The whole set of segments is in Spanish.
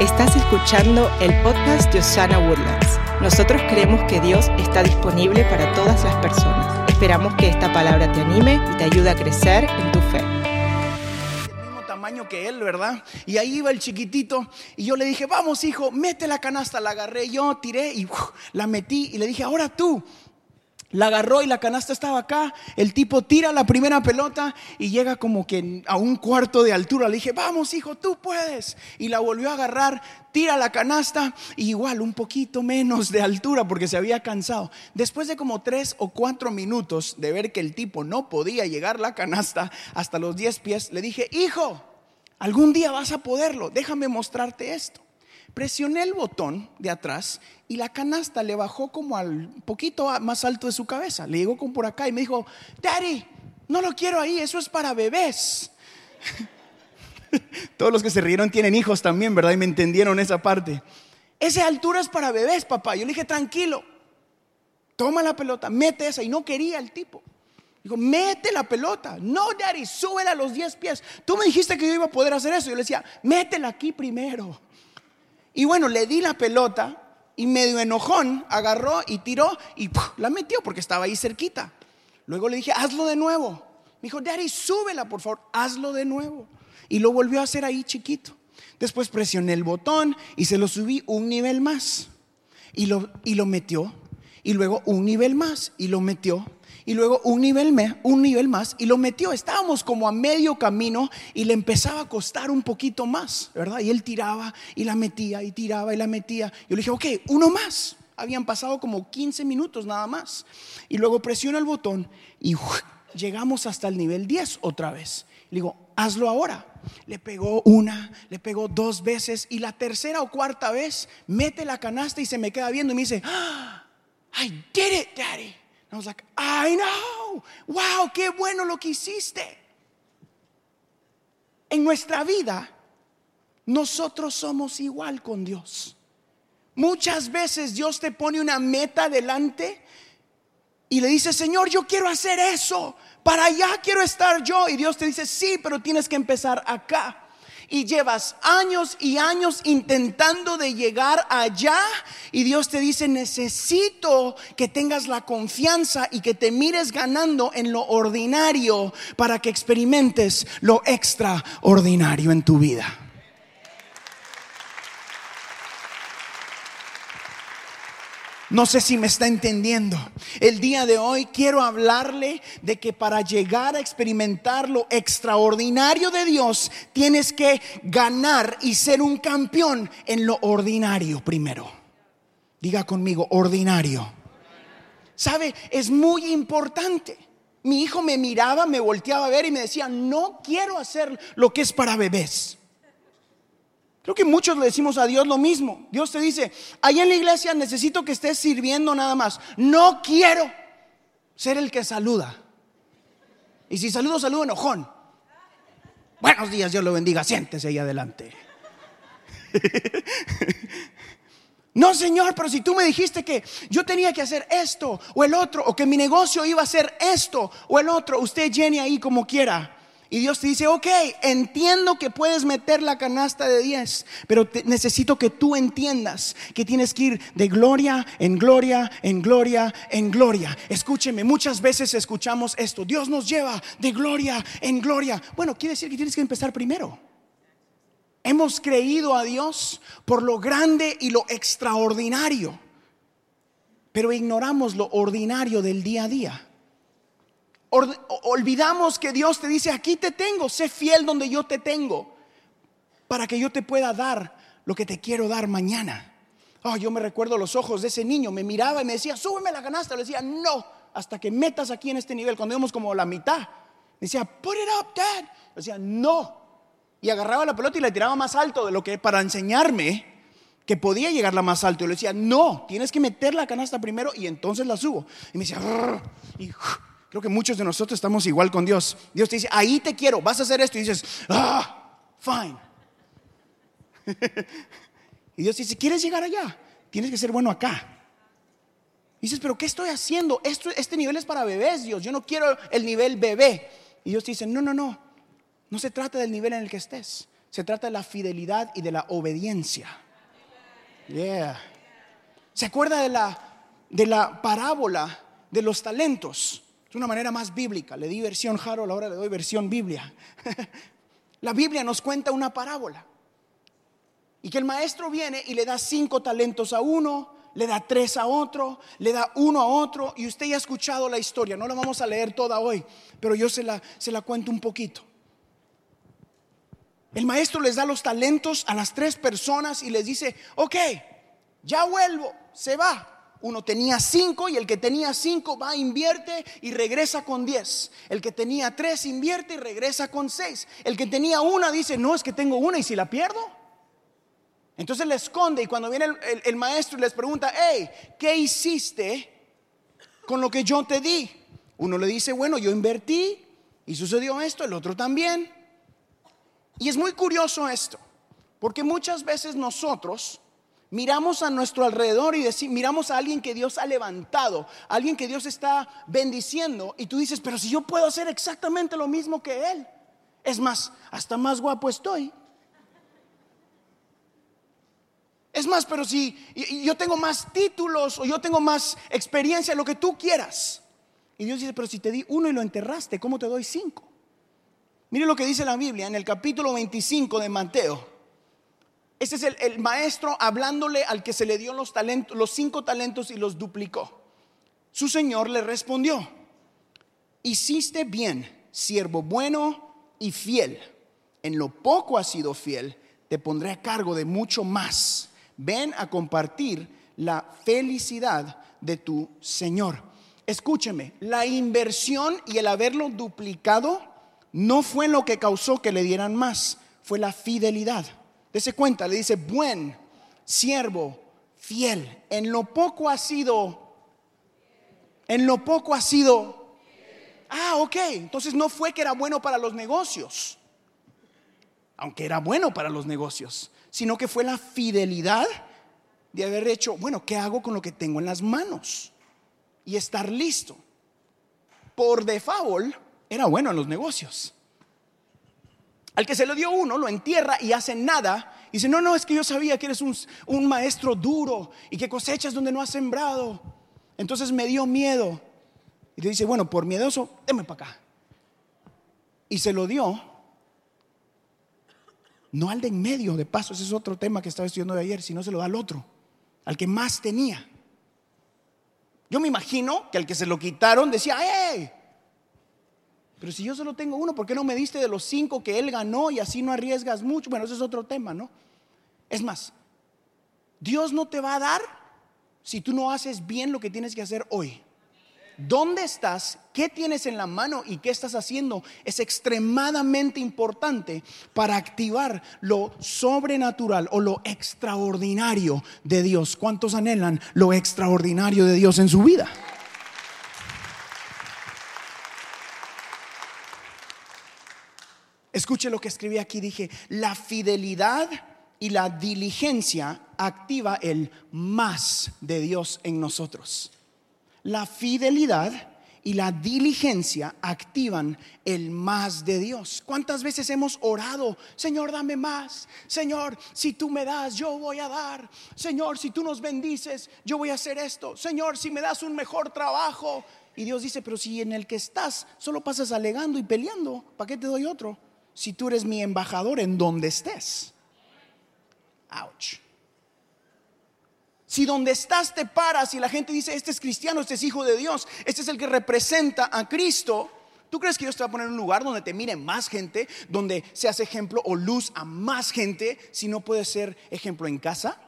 Estás escuchando el podcast de Osana Woodlands. Nosotros creemos que Dios está disponible para todas las personas. Esperamos que esta palabra te anime y te ayude a crecer en tu fe. El mismo tamaño que él, ¿verdad? Y ahí iba el chiquitito y yo le dije, vamos hijo, mete la canasta. La agarré yo, tiré y la metí y le dije, ahora tú. La agarró y la canasta estaba acá. El tipo tira la primera pelota y llega como que a un cuarto de altura. Le dije, vamos hijo, tú puedes. Y la volvió a agarrar, tira la canasta y igual un poquito menos de altura porque se había cansado. Después de como tres o cuatro minutos de ver que el tipo no podía llegar la canasta hasta los diez pies, le dije, hijo, algún día vas a poderlo. Déjame mostrarte esto. Presioné el botón de atrás y la canasta le bajó como al poquito más alto de su cabeza. Le llegó como por acá y me dijo, Daddy, no lo quiero ahí, eso es para bebés. Todos los que se rieron tienen hijos también, ¿verdad? Y me entendieron esa parte. Esa altura es para bebés, papá. Yo le dije, tranquilo, toma la pelota, mete esa. Y no quería el tipo. Dijo, mete la pelota. No, Daddy, súbela a los 10 pies. Tú me dijiste que yo iba a poder hacer eso. Yo le decía, métela aquí primero. Y bueno, le di la pelota y medio enojón agarró y tiró y la metió porque estaba ahí cerquita. Luego le dije, hazlo de nuevo. Me dijo, Daddy, súbela, por favor, hazlo de nuevo. Y lo volvió a hacer ahí chiquito. Después presioné el botón y se lo subí un nivel más. Y lo, y lo metió. Y luego un nivel más y lo metió y luego un nivel, me, un nivel más y lo metió. Estábamos como a medio camino y le empezaba a costar un poquito más, ¿verdad? Y él tiraba y la metía y tiraba y la metía. Yo le dije, ok, uno más. Habían pasado como 15 minutos nada más. Y luego presiono el botón y llegamos hasta el nivel 10 otra vez. Le digo, hazlo ahora. Le pegó una, le pegó dos veces y la tercera o cuarta vez mete la canasta y se me queda viendo y me dice, ah, I did it, daddy. I was like, I know. Wow, qué bueno lo que hiciste. En nuestra vida, nosotros somos igual con Dios. Muchas veces Dios te pone una meta delante y le dice, Señor, yo quiero hacer eso. Para allá quiero estar yo. Y Dios te dice, sí, pero tienes que empezar acá y llevas años y años intentando de llegar allá y Dios te dice, necesito que tengas la confianza y que te mires ganando en lo ordinario para que experimentes lo extraordinario en tu vida. No sé si me está entendiendo. El día de hoy quiero hablarle de que para llegar a experimentar lo extraordinario de Dios, tienes que ganar y ser un campeón en lo ordinario primero. Diga conmigo, ordinario. ¿Sabe? Es muy importante. Mi hijo me miraba, me volteaba a ver y me decía, no quiero hacer lo que es para bebés. Creo que muchos le decimos a Dios lo mismo. Dios te dice, allá en la iglesia necesito que estés sirviendo nada más. No quiero ser el que saluda. Y si saludo, saludo enojón. Buenos días, Dios lo bendiga. Siéntese ahí adelante. No, Señor, pero si tú me dijiste que yo tenía que hacer esto o el otro, o que mi negocio iba a ser esto o el otro, usted llene ahí como quiera. Y Dios te dice, ok, entiendo que puedes meter la canasta de 10, pero necesito que tú entiendas que tienes que ir de gloria en gloria, en gloria, en gloria. Escúcheme, muchas veces escuchamos esto, Dios nos lleva de gloria en gloria. Bueno, quiere decir que tienes que empezar primero. Hemos creído a Dios por lo grande y lo extraordinario, pero ignoramos lo ordinario del día a día. Olvidamos que Dios te dice, aquí te tengo, sé fiel donde yo te tengo, para que yo te pueda dar lo que te quiero dar mañana. Oh, yo me recuerdo los ojos de ese niño, me miraba y me decía, súbeme la canasta. Le decía, no, hasta que metas aquí en este nivel, cuando íbamos como la mitad. Me decía, put it up, dad. Le decía, no. Y agarraba la pelota y la tiraba más alto de lo que para enseñarme que podía llegarla más alto. Y le decía, no, tienes que meter la canasta primero y entonces la subo. Y me decía, y Creo que muchos de nosotros estamos igual con Dios. Dios te dice, ahí te quiero, vas a hacer esto. Y dices, ah, fine. y Dios dice, ¿quieres llegar allá? Tienes que ser bueno acá. Dices, pero ¿qué estoy haciendo? Esto, este nivel es para bebés, Dios. Yo no quiero el nivel bebé. Y Dios te dice, no, no, no. No se trata del nivel en el que estés. Se trata de la fidelidad y de la obediencia. Yeah. ¿Se acuerda de la, de la parábola de los talentos? Es una manera más bíblica. Le di versión Harold, ahora le doy versión Biblia. la Biblia nos cuenta una parábola. Y que el maestro viene y le da cinco talentos a uno, le da tres a otro, le da uno a otro. Y usted ya ha escuchado la historia, no la vamos a leer toda hoy, pero yo se la, se la cuento un poquito. El maestro les da los talentos a las tres personas y les dice, ok, ya vuelvo, se va. Uno tenía cinco y el que tenía cinco va, invierte y regresa con diez. El que tenía tres invierte y regresa con seis. El que tenía una dice, no, es que tengo una y si la pierdo. Entonces le esconde y cuando viene el, maestro y les pregunta, hey, ¿qué hiciste con lo que yo te di? Uno le dice, bueno, yo invertí y sucedió esto, el otro también. Y es muy curioso esto, porque muchas veces nosotros miramos a nuestro alrededor y decimos, miramos a alguien que Dios ha levantado, alguien que Dios está bendiciendo, y tú dices, pero si yo puedo hacer exactamente lo mismo que Él, es más, hasta más guapo estoy. Es más, pero si yo tengo más títulos o yo tengo más experiencia, lo que tú quieras. Y Dios dice, pero si te di uno y lo enterraste, ¿cómo te doy cinco? Mire lo que dice la Biblia en el capítulo 25 de Mateo. Este es el, maestro hablándole al que se le dio los, talentos, los cinco talentos y los duplicó. Su señor le respondió, hiciste bien, siervo bueno y fiel. En lo poco has sido fiel, te pondré a cargo de mucho más. Ven a compartir la felicidad de tu Señor. Escúcheme, la inversión y el haberlo duplicado no fue lo que causó que le dieran más, fue la fidelidad. Dese cuenta, le dice, buen siervo, fiel. En lo poco ha sido, en lo poco ha sido. Ah, ok, entonces no fue que era bueno para los negocios, aunque era bueno para los negocios, sino que fue la fidelidad de haber hecho, bueno, ¿qué hago con lo que tengo en las manos? Y estar listo. Por default, era bueno en los negocios. Al que se lo dio uno, lo entierra y hace nada. Y dice, no, no, es que yo sabía que eres un, un maestro duro y que cosechas donde no has sembrado. Entonces me dio miedo. Y le dice, bueno, por miedoso, déme para acá. Y se lo dio. No al de en medio, de paso, ese es otro tema que estaba estudiando de ayer, sino se lo da al otro, al que más tenía. Yo me imagino que al que se lo quitaron decía, ¡eh! Pero si yo solo tengo uno, ¿por qué no me diste de los cinco que él ganó y así no arriesgas mucho? Bueno, ese es otro tema, ¿no? Es más, Dios no te va a dar si tú no haces bien lo que tienes que hacer hoy. ¿Dónde estás? ¿Qué tienes en la mano y qué estás haciendo? Es extremadamente importante para activar lo sobrenatural o lo extraordinario de Dios. ¿Cuántos anhelan lo extraordinario de Dios en su vida? Escuche lo que escribí aquí, dije, la fidelidad y la diligencia activa el más de Dios en nosotros. La fidelidad y la diligencia activan el más de Dios. ¿Cuántas veces hemos orado, Señor, dame más? Señor, si tú me das, yo voy a dar. Señor, si tú nos bendices, yo voy a hacer esto. Señor, si me das un mejor trabajo. Y Dios dice, pero si en el que estás solo pasas alegando y peleando, ¿para qué te doy otro? Si tú eres mi embajador en donde estés. Ouch. Si donde estás te paras y la gente dice, este es cristiano, este es hijo de Dios, este es el que representa a Cristo, ¿tú crees que Dios te va a poner en un lugar donde te mire más gente, donde seas ejemplo o luz a más gente, si no puedes ser ejemplo en casa?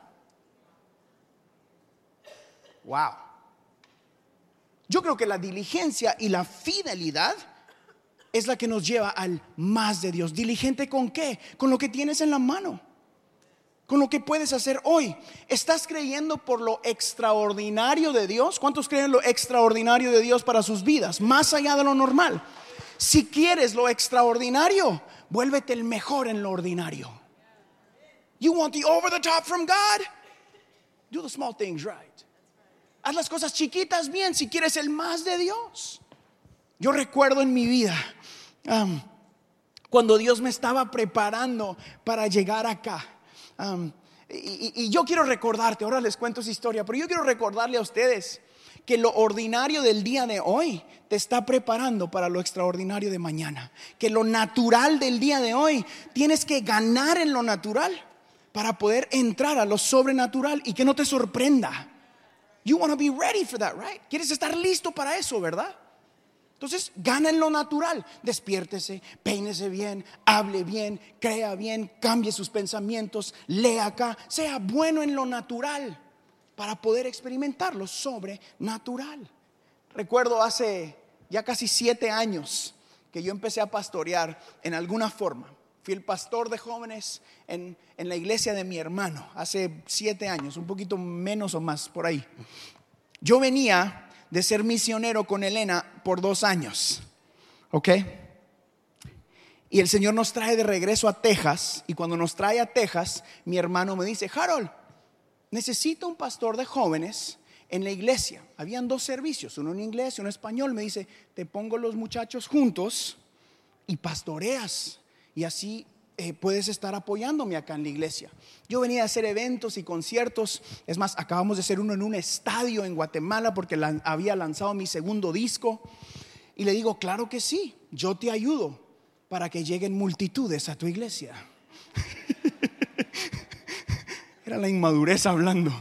Wow. Yo creo que la diligencia y la fidelidad es la que nos lleva al más de Dios. ¿Diligente con qué? Con lo que tienes en la mano. Con lo que puedes hacer hoy. ¿Estás creyendo por lo extraordinario de Dios? ¿Cuántos creen lo extraordinario de Dios para sus vidas? Más allá de lo normal. Si quieres lo extraordinario, vuélvete el mejor en lo ordinario. You want the over the top from God? Do the small things right. Haz las cosas chiquitas bien si quieres el más de Dios. Yo recuerdo en mi vida cuando Dios me estaba preparando para llegar acá. y, yo quiero recordarte, ahora les cuento esa historia, pero yo quiero recordarle a ustedes que lo ordinario del día de hoy te está preparando para lo extraordinario de mañana. Que lo natural del día de hoy tienes que ganar en lo natural para poder entrar a lo sobrenatural y que no te sorprenda. You want to be ready for that, right? Quieres estar listo para eso, ¿verdad? Entonces, gana en lo natural. Despiértese, peínese bien, hable bien, crea bien, cambie sus pensamientos, lea acá, sea bueno en lo natural para poder experimentar lo sobrenatural. Recuerdo hace ya casi siete años que yo empecé a pastorear en alguna forma. Fui el pastor de jóvenes en, en la iglesia de mi hermano hace siete años, un poquito menos o más por ahí. Yo venía de ser misionero con Elena por dos años. ¿Ok? Y el Señor nos trae de regreso a Texas. Y cuando nos trae a Texas, mi hermano me dice, Harold, necesito un pastor de jóvenes en la iglesia. Habían dos servicios, uno en inglés y uno en español. Me dice, te pongo los muchachos juntos y pastoreas. Y así eh, puedes estar apoyándome acá en la iglesia. Yo venía a hacer eventos y conciertos. Es más, acabamos de hacer uno en un estadio en Guatemala porque había lanzado mi segundo disco. Y le digo, claro que sí, yo te ayudo para que lleguen multitudes a tu iglesia. Era la inmadurez hablando.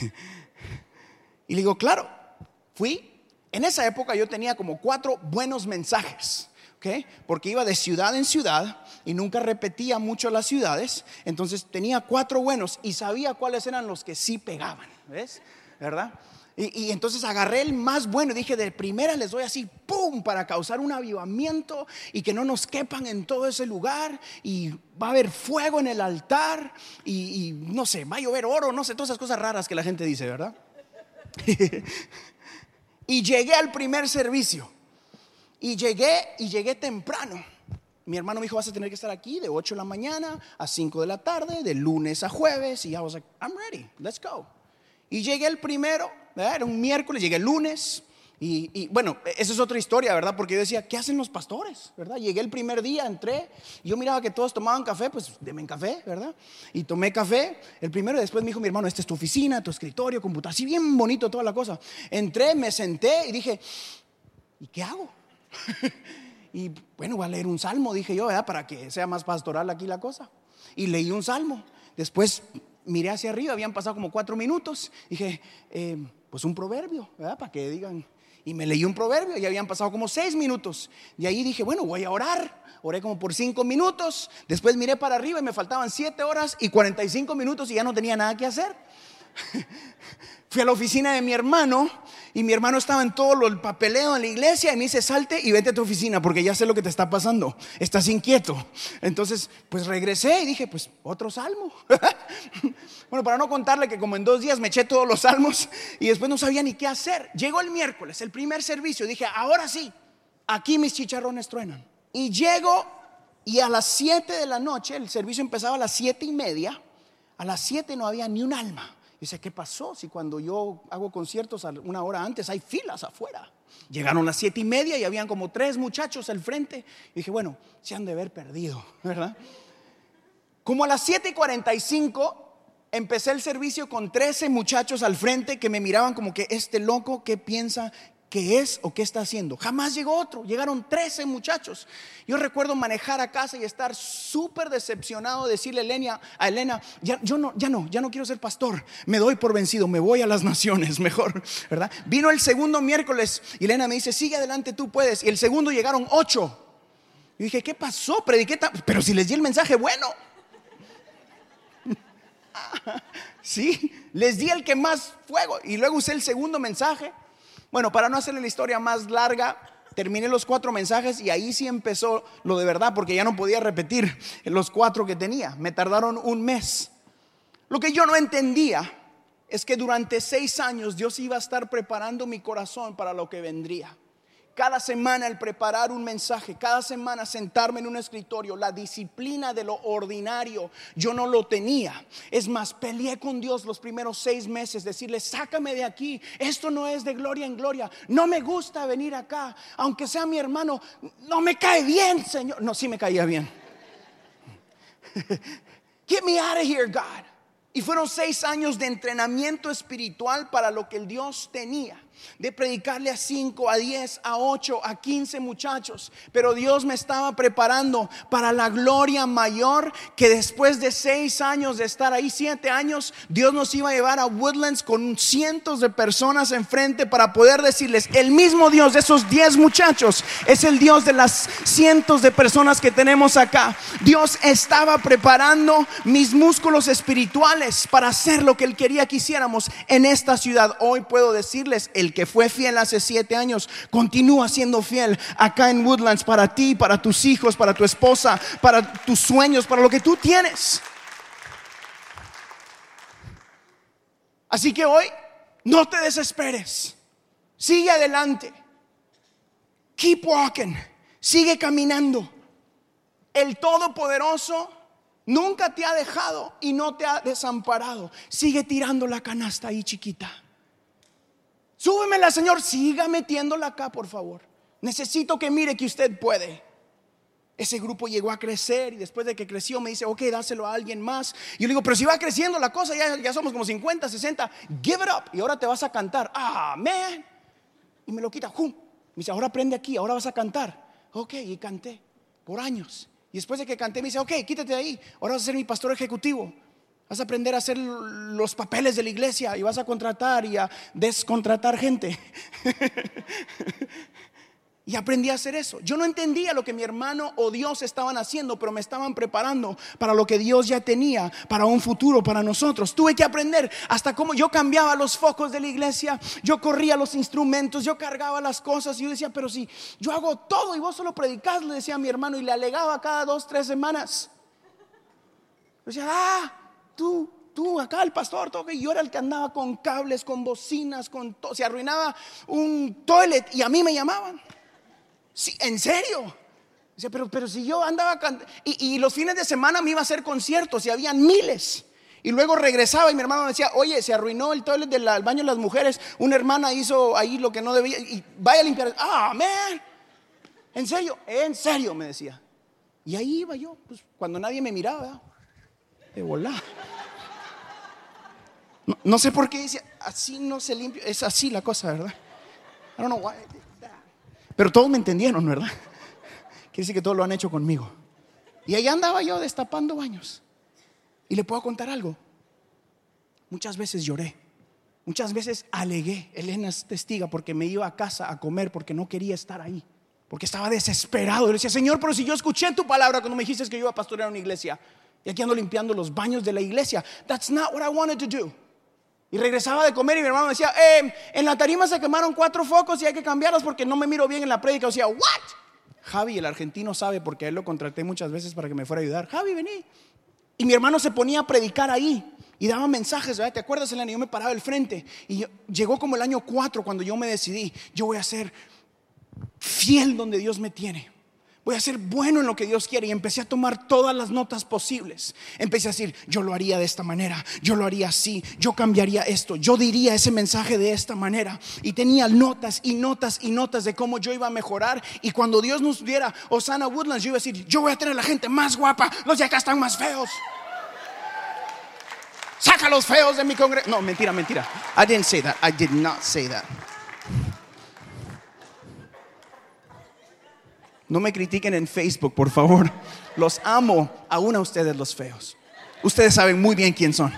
y le digo, claro, fui. En esa época yo tenía como cuatro buenos mensajes porque iba de ciudad en ciudad y nunca repetía mucho las ciudades, entonces tenía cuatro buenos y sabía cuáles eran los que sí pegaban, ¿ves? ¿Verdad? Y, entonces agarré el más bueno y dije, de primera les doy así, ¡pum!, para causar un avivamiento y que no nos quepan en todo ese lugar y va a haber fuego en el altar y, y no sé, va a llover oro, no sé, todas esas cosas raras que la gente dice, ¿verdad? y llegué al primer servicio y llegué y llegué temprano. Mi hermano me dijo, vas a tener que estar aquí de 8 de la mañana a 5 de la tarde, de lunes a jueves. Y ya was like, I'm ready, let's go. Y llegué el primero, era un miércoles, llegué el lunes. Y, bueno, esa es otra historia, ¿verdad? Porque yo decía, ¿qué hacen los pastores? ¿Verdad? Llegué el primer día, entré, y yo miraba que todos tomaban café, pues denme café, ¿verdad? Y tomé café, el primero, y después me dijo mi hermano, esta es tu oficina, tu escritorio, computador, así bien bonito toda la cosa. Entré, me senté y dije, ¿y qué hago? y bueno, voy a leer un salmo, dije yo, para que sea más pastoral aquí la cosa. Y leí un salmo. Después miré hacia arriba, habían pasado como cuatro minutos. Dije, eh, pues un proverbio, para que digan. Y me leí un proverbio y habían pasado como seis minutos. Y ahí dije, bueno, voy a orar. Oré como por cinco minutos. Después miré para arriba y me faltaban siete horas y 45 minutos y ya no tenía nada que hacer. Fui a la oficina de mi hermano y mi hermano estaba en todo el papeleo en la iglesia y me dice, salte y vete a tu oficina porque ya sé lo que te está pasando. Estás inquieto. Entonces, pues regresé y dije, pues otro salmo. bueno, para no contarle que como en dos días me eché todos los salmos y después no sabía ni qué hacer. Llegó el miércoles, el primer servicio. Dije, ahora sí, aquí mis chicharrones truenan. Y llego y a las 7 de la noche, el servicio empezaba a las siete y media, a las 7 no había ni un alma. Dice, ¿qué pasó? Si cuando yo hago conciertos una hora antes hay filas afuera. Llegaron las siete y media y habían como tres muchachos al frente. Dije, bueno, se han de haber perdido, ¿verdad? Como a las siete y cuarenta y cinco empecé el servicio con 13 muchachos al frente que me miraban como que este loco, ¿qué piensa? Qué es o qué está haciendo. Jamás llegó otro, llegaron 13 muchachos. Yo recuerdo manejar a casa y estar súper decepcionado, decirle a Elena, a Elena ya, yo no, ya no, ya no quiero ser pastor, me doy por vencido, me voy a las naciones, mejor, ¿verdad? Vino el segundo miércoles y Elena me dice, sigue adelante, tú puedes. Y el segundo llegaron ocho. Y dije, ¿qué pasó? Prediqué, pero si les di el mensaje bueno. sí, les di el que más fuego. Y luego usé el segundo mensaje. Bueno, para no hacerle la historia más larga, terminé los cuatro mensajes y ahí sí empezó lo de verdad, porque ya no podía repetir los cuatro que tenía. Me tardaron un mes. Lo que yo no entendía es que durante seis años Dios iba a estar preparando mi corazón para lo que vendría. Cada semana el preparar un mensaje, cada semana sentarme en un escritorio, la disciplina de lo ordinario, yo no lo tenía. Es más, peleé con Dios los primeros seis meses, decirle, sácame de aquí, esto no es de gloria en gloria, no me gusta venir acá, aunque sea mi hermano, no me cae bien, Señor. No, sí me caía bien. Get me out of here, God. Y fueron seis años de entrenamiento espiritual para lo que el Dios tenía de predicarle a 5, a 10, a 8, a 15 muchachos. Pero Dios me estaba preparando para la gloria mayor que después de 6 años de estar ahí, 7 años, Dios nos iba a llevar a Woodlands con cientos de personas enfrente para poder decirles, el mismo Dios de esos 10 muchachos es el Dios de las cientos de personas que tenemos acá. Dios estaba preparando mis músculos espirituales para hacer lo que Él quería que hiciéramos en esta ciudad. Hoy puedo decirles, el que fue fiel hace siete años, continúa siendo fiel acá en Woodlands para ti, para tus hijos, para tu esposa, para tus sueños, para lo que tú tienes. Así que hoy no te desesperes. Sigue adelante. Keep walking. Sigue caminando. El Todopoderoso nunca te ha dejado y no te ha desamparado. Sigue tirando la canasta ahí chiquita. Súbemela, Señor, siga metiéndola acá, por favor. Necesito que mire que usted puede. Ese grupo llegó a crecer y después de que creció me dice, ok, dáselo a alguien más. Y yo le digo, pero si va creciendo la cosa, ya, ya somos como 50, 60, give it up. Y ahora te vas a cantar. Man. Y me lo quita. ¡Jum! Me dice, ahora aprende aquí, ahora vas a cantar. Ok, y canté por años. Y después de que canté me dice, ok, quítate de ahí, ahora vas a ser mi pastor ejecutivo. Vas a aprender a hacer los papeles de la iglesia y vas a contratar y a descontratar gente. y aprendí a hacer eso. Yo no entendía lo que mi hermano o Dios estaban haciendo, pero me estaban preparando para lo que Dios ya tenía, para un futuro para nosotros. Tuve que aprender hasta cómo yo cambiaba los focos de la iglesia, yo corría los instrumentos, yo cargaba las cosas y yo decía, pero si yo hago todo y vos solo predicás, le decía a mi hermano y le alegaba cada dos, tres semanas. Yo decía, ah, tú, tú, acá el pastor, todo, y yo era el que andaba con cables, con bocinas, con todo. Se arruinaba un toilet y a mí me llamaban. Sí, en serio. pero, pero si yo andaba y, y los fines de semana me iba a hacer conciertos y habían miles. Y luego regresaba y mi hermano me decía, oye, se arruinó el toilet del baño de las mujeres. Una hermana hizo ahí lo que no debía y vaya a limpiar. Ah, man. En serio, en serio, me decía. Y ahí iba yo, pues, cuando nadie me miraba de volar. No, sé por qué dice, así no se limpia, es así la cosa, ¿verdad? I don't know why Pero todos me entendieron, ¿verdad? Quiere decir que todos lo han hecho conmigo. Y ahí andaba yo destapando baños. Y le puedo contar algo. Muchas veces lloré. Muchas veces alegué. Elena es testiga porque me iba a casa a comer porque no quería estar ahí. Porque estaba desesperado. Le decía, Señor, pero si yo escuché tu palabra cuando me dijiste que yo iba a pastorear una iglesia. Y aquí ando limpiando los baños de la iglesia. That's not what I wanted to do. Y regresaba de comer y mi hermano decía, eh, en la tarima se quemaron cuatro focos y hay que cambiarlos porque no me miro bien en la prédica. O sea, ¿what? Javi, el argentino, sabe porque él lo contraté muchas veces para que me fuera a ayudar. Javi, vení. Y mi hermano se ponía a predicar ahí y daba mensajes. ¿Te acuerdas, Elena? Yo me paraba al frente y llegó como el año cuatro cuando yo me decidí, yo voy a ser fiel donde Dios me tiene voy a ser bueno en lo que Dios quiere. Y empecé a tomar todas las notas posibles. Empecé a decir, yo lo haría de esta manera, yo lo haría así, yo cambiaría esto, yo diría ese mensaje de esta manera. Y tenía notas y notas y notas de cómo yo iba a mejorar. Y cuando Dios nos diera Osana Woodlands, yo iba a decir, yo voy a tener la gente más guapa, los de acá están más feos. Saca los feos de mi congreso. No, mentira, mentira. I didn't say that. I did not say that. No me critiquen en Facebook, por favor. Los amo, aún a ustedes los feos. Ustedes saben muy bien quién son.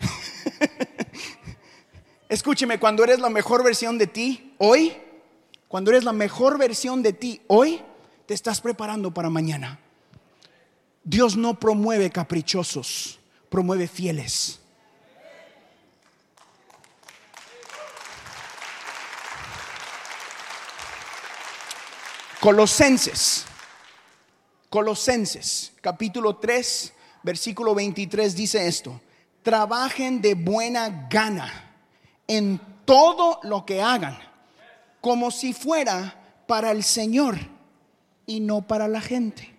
Escúcheme, cuando eres la mejor versión de ti hoy, cuando eres la mejor versión de ti hoy, te estás preparando para mañana. Dios no promueve caprichosos, promueve fieles. Colosenses, Colosenses, capítulo 3, versículo 23 dice esto, trabajen de buena gana en todo lo que hagan como si fuera para el Señor y no para la gente.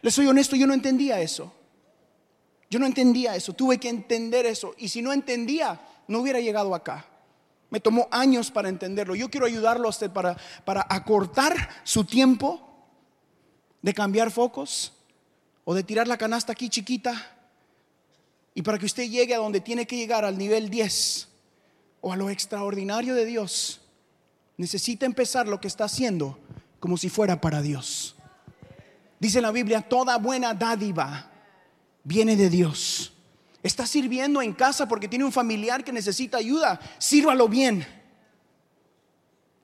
Les soy honesto, yo no entendía eso. Yo no entendía eso, tuve que entender eso. Y si no entendía, no hubiera llegado acá. Me tomó años para entenderlo. Yo quiero ayudarlo a usted para, para acortar su tiempo de cambiar focos o de tirar la canasta aquí chiquita y para que usted llegue a donde tiene que llegar, al nivel 10 o a lo extraordinario de Dios, necesita empezar lo que está haciendo como si fuera para Dios. Dice la Biblia, toda buena dádiva viene de Dios. Está sirviendo en casa porque tiene un familiar que necesita ayuda. Sírvalo bien.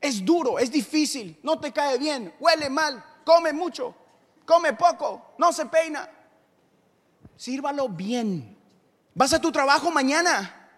Es duro, es difícil, no te cae bien, huele mal, come mucho, come poco, no se peina. Sírvalo bien. Vas a tu trabajo mañana.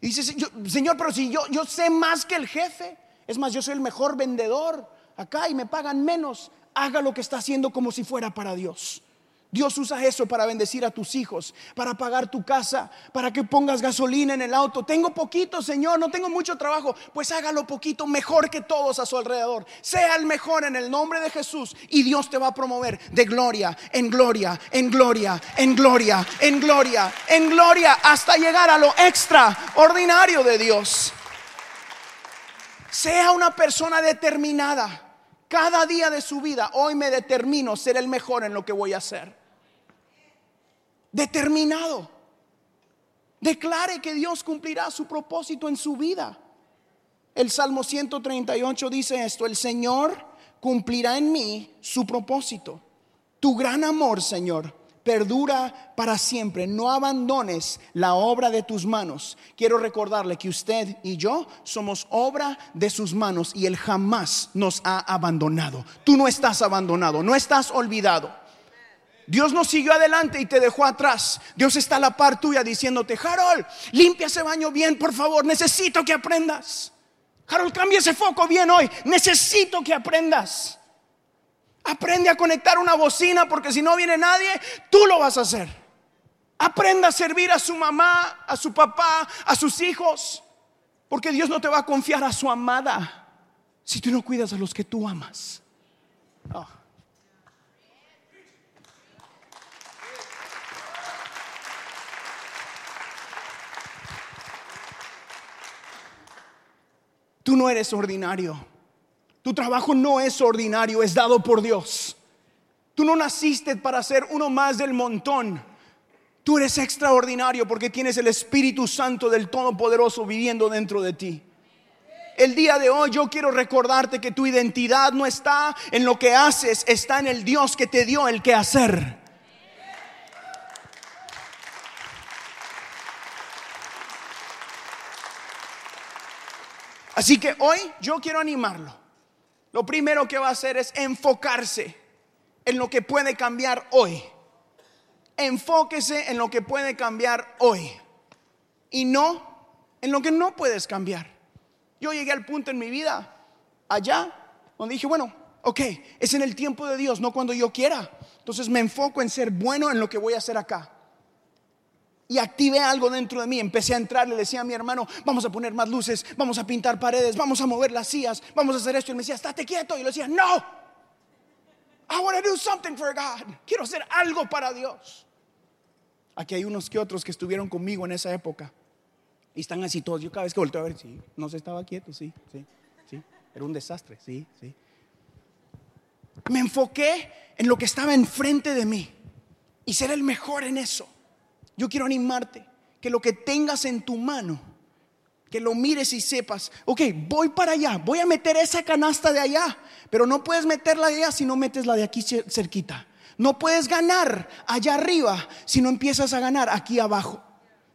Y dices, Señor, pero si yo, yo sé más que el jefe, es más, yo soy el mejor vendedor acá y me pagan menos, haga lo que está haciendo como si fuera para Dios. Dios usa eso para bendecir a tus hijos, para pagar tu casa, para que pongas gasolina en el auto. Tengo poquito, Señor, no tengo mucho trabajo. Pues hágalo poquito, mejor que todos a su alrededor. Sea el mejor en el nombre de Jesús y Dios te va a promover de gloria en gloria, en gloria, en gloria, en gloria, en gloria, hasta llegar a lo extraordinario de Dios. Sea una persona determinada. Cada día de su vida, hoy me determino ser el mejor en lo que voy a hacer. Determinado. Declare que Dios cumplirá su propósito en su vida. El Salmo 138 dice esto, el Señor cumplirá en mí su propósito. Tu gran amor, Señor, perdura para siempre. No abandones la obra de tus manos. Quiero recordarle que usted y yo somos obra de sus manos y Él jamás nos ha abandonado. Tú no estás abandonado, no estás olvidado. Dios no siguió adelante y te dejó atrás. Dios está a la par tuya diciéndote, Harold, limpia ese baño bien, por favor. Necesito que aprendas. Harold, cambia ese foco bien hoy. Necesito que aprendas. Aprende a conectar una bocina porque si no viene nadie, tú lo vas a hacer. Aprenda a servir a su mamá, a su papá, a sus hijos. Porque Dios no te va a confiar a su amada si tú no cuidas a los que tú amas. Ah. Tú no eres ordinario. Tu trabajo no es ordinario, es dado por Dios. Tú no naciste para ser uno más del montón. Tú eres extraordinario porque tienes el Espíritu Santo del Todopoderoso viviendo dentro de ti. El día de hoy yo quiero recordarte que tu identidad no está en lo que haces, está en el Dios que te dio el que hacer. Así que hoy yo quiero animarlo lo primero que va a hacer es enfocarse en lo que puede cambiar hoy. Enfóquese en lo que puede cambiar hoy y no en lo que no puedes cambiar. Yo llegué al punto en mi vida allá donde dije, bueno, ok, es en el tiempo de Dios, no cuando yo quiera. Entonces me enfoco en ser bueno en lo que voy a hacer acá y activé algo dentro de mí. Empecé a entrar, le decía a mi hermano, vamos a poner más luces, vamos a pintar paredes, vamos a mover las sillas, vamos a hacer esto. Y me decía, estate quieto. Y yo le decía, no, I want to do something for God. Quiero hacer algo para Dios. Aquí hay unos que otros que estuvieron conmigo en esa época. Y están así todos. Yo cada vez que volteo a ver, sí, no se estaba quieto, sí, sí, sí. Era un desastre, sí, sí. Me enfoqué en lo que estaba enfrente de mí y ser el mejor en eso. Yo quiero animarte que lo que tengas en tu mano, que lo mires y sepas, ok, voy para allá, voy a meter esa canasta de allá, pero no puedes meterla de allá si no metes la de aquí cerquita. No puedes ganar allá arriba si no empiezas a ganar aquí abajo.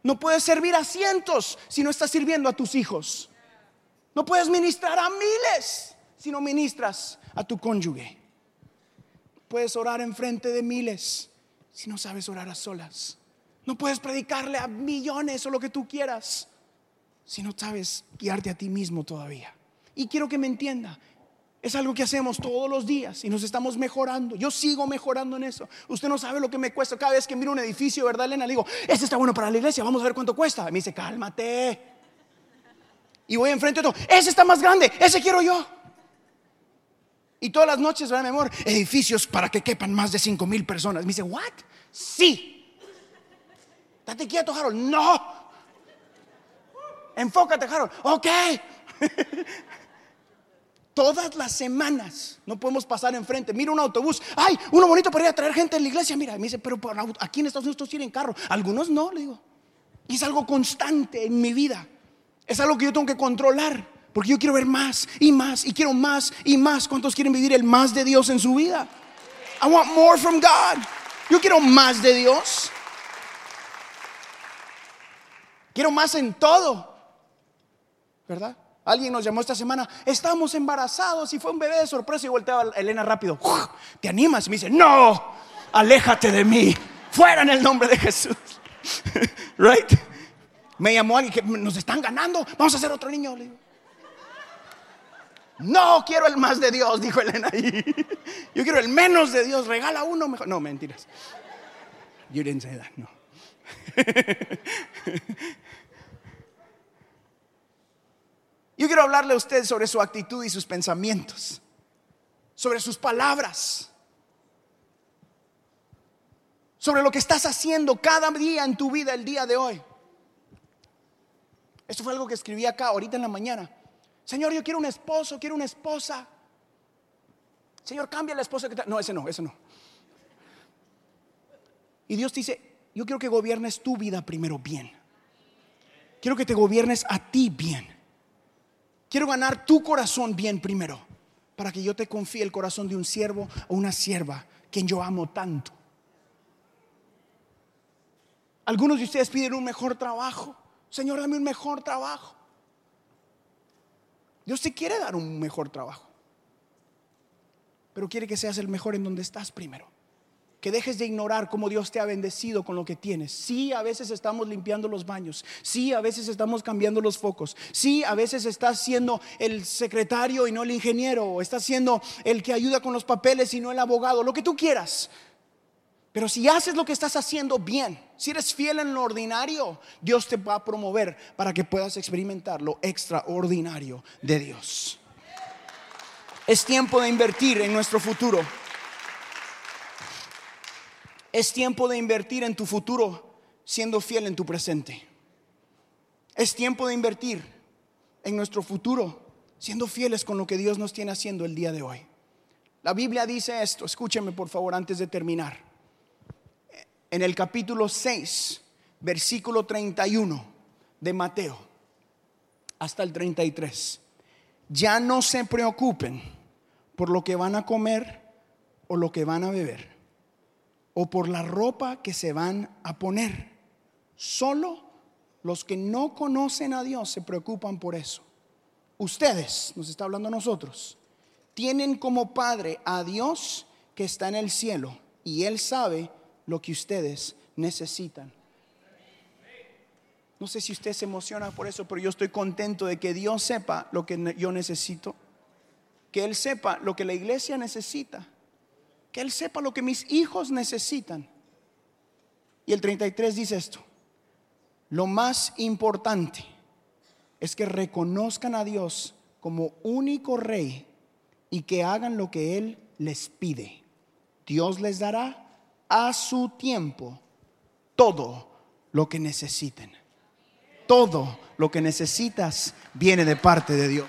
No puedes servir a cientos si no estás sirviendo a tus hijos. No puedes ministrar a miles si no ministras a tu cónyuge. Puedes orar en frente de miles si no sabes orar a solas. No puedes predicarle a millones o lo que tú quieras si no sabes guiarte a ti mismo todavía. Y quiero que me entienda. Es algo que hacemos todos los días y nos estamos mejorando. Yo sigo mejorando en eso. Usted no sabe lo que me cuesta cada vez que miro un edificio, ¿verdad, Elena? Le digo, este está bueno para la iglesia, vamos a ver cuánto cuesta. Y me dice, cálmate. Y voy enfrente de todo, ese está más grande, ese quiero yo. Y todas las noches, ¿verdad, mi amor? Edificios para que quepan más de 5 mil personas. Me dice, ¿what? Sí. Date quieto, Harold. No. Enfócate, Harold. Ok. Todas las semanas no podemos pasar enfrente. Mira un autobús. Ay, uno bonito para ir a traer gente en la iglesia. Mira, me dice, pero aquí en Estados Unidos todos tienen carro. Algunos no, le digo. Y es algo constante en mi vida. Es algo que yo tengo que controlar. Porque yo quiero ver más y más y quiero más y más. ¿Cuántos quieren vivir el más de Dios en su vida? I want more from God. Yo quiero más de Dios. Quiero más en todo. ¿Verdad? Alguien nos llamó esta semana, estamos embarazados y fue un bebé de sorpresa y volteaba a Elena rápido. ¿Te animas? Y me dice, no, aléjate de mí, fuera en el nombre de Jesús. right? Me llamó alguien que nos están ganando, vamos a hacer otro niño. No quiero el más de Dios, dijo Elena. Yo quiero el menos de Dios. Regala uno mejor. No, mentiras. You didn't say that, no. Yo quiero hablarle a usted sobre su actitud y sus pensamientos, sobre sus palabras, sobre lo que estás haciendo cada día en tu vida el día de hoy. Esto fue algo que escribí acá ahorita en la mañana. Señor, yo quiero un esposo, quiero una esposa. Señor, cambia la esposa que No, ese no, ese no. Y Dios dice, yo quiero que gobiernes tu vida primero bien. Quiero que te gobiernes a ti bien. Quiero ganar tu corazón bien primero, para que yo te confíe el corazón de un siervo o una sierva, quien yo amo tanto. Algunos de ustedes piden un mejor trabajo. Señor, dame un mejor trabajo. Dios te quiere dar un mejor trabajo, pero quiere que seas el mejor en donde estás primero. Que dejes de ignorar cómo Dios te ha bendecido con lo que tienes. Sí, a veces estamos limpiando los baños. Sí, a veces estamos cambiando los focos. Sí, a veces estás siendo el secretario y no el ingeniero. O estás siendo el que ayuda con los papeles y no el abogado. Lo que tú quieras. Pero si haces lo que estás haciendo bien, si eres fiel en lo ordinario, Dios te va a promover para que puedas experimentar lo extraordinario de Dios. Es tiempo de invertir en nuestro futuro. Es tiempo de invertir en tu futuro siendo fiel en tu presente. Es tiempo de invertir en nuestro futuro siendo fieles con lo que Dios nos tiene haciendo el día de hoy. La Biblia dice esto, escúcheme por favor antes de terminar en el capítulo 6, versículo 31 de Mateo, hasta el 33. Ya no se preocupen por lo que van a comer o lo que van a beber, o por la ropa que se van a poner. Solo los que no conocen a Dios se preocupan por eso. Ustedes, nos está hablando nosotros, tienen como Padre a Dios que está en el cielo y Él sabe lo que ustedes necesitan. No sé si usted se emociona por eso, pero yo estoy contento de que Dios sepa lo que yo necesito, que Él sepa lo que la iglesia necesita, que Él sepa lo que mis hijos necesitan. Y el 33 dice esto, lo más importante es que reconozcan a Dios como único rey y que hagan lo que Él les pide. Dios les dará a su tiempo todo lo que necesiten. Todo lo que necesitas viene de parte de Dios.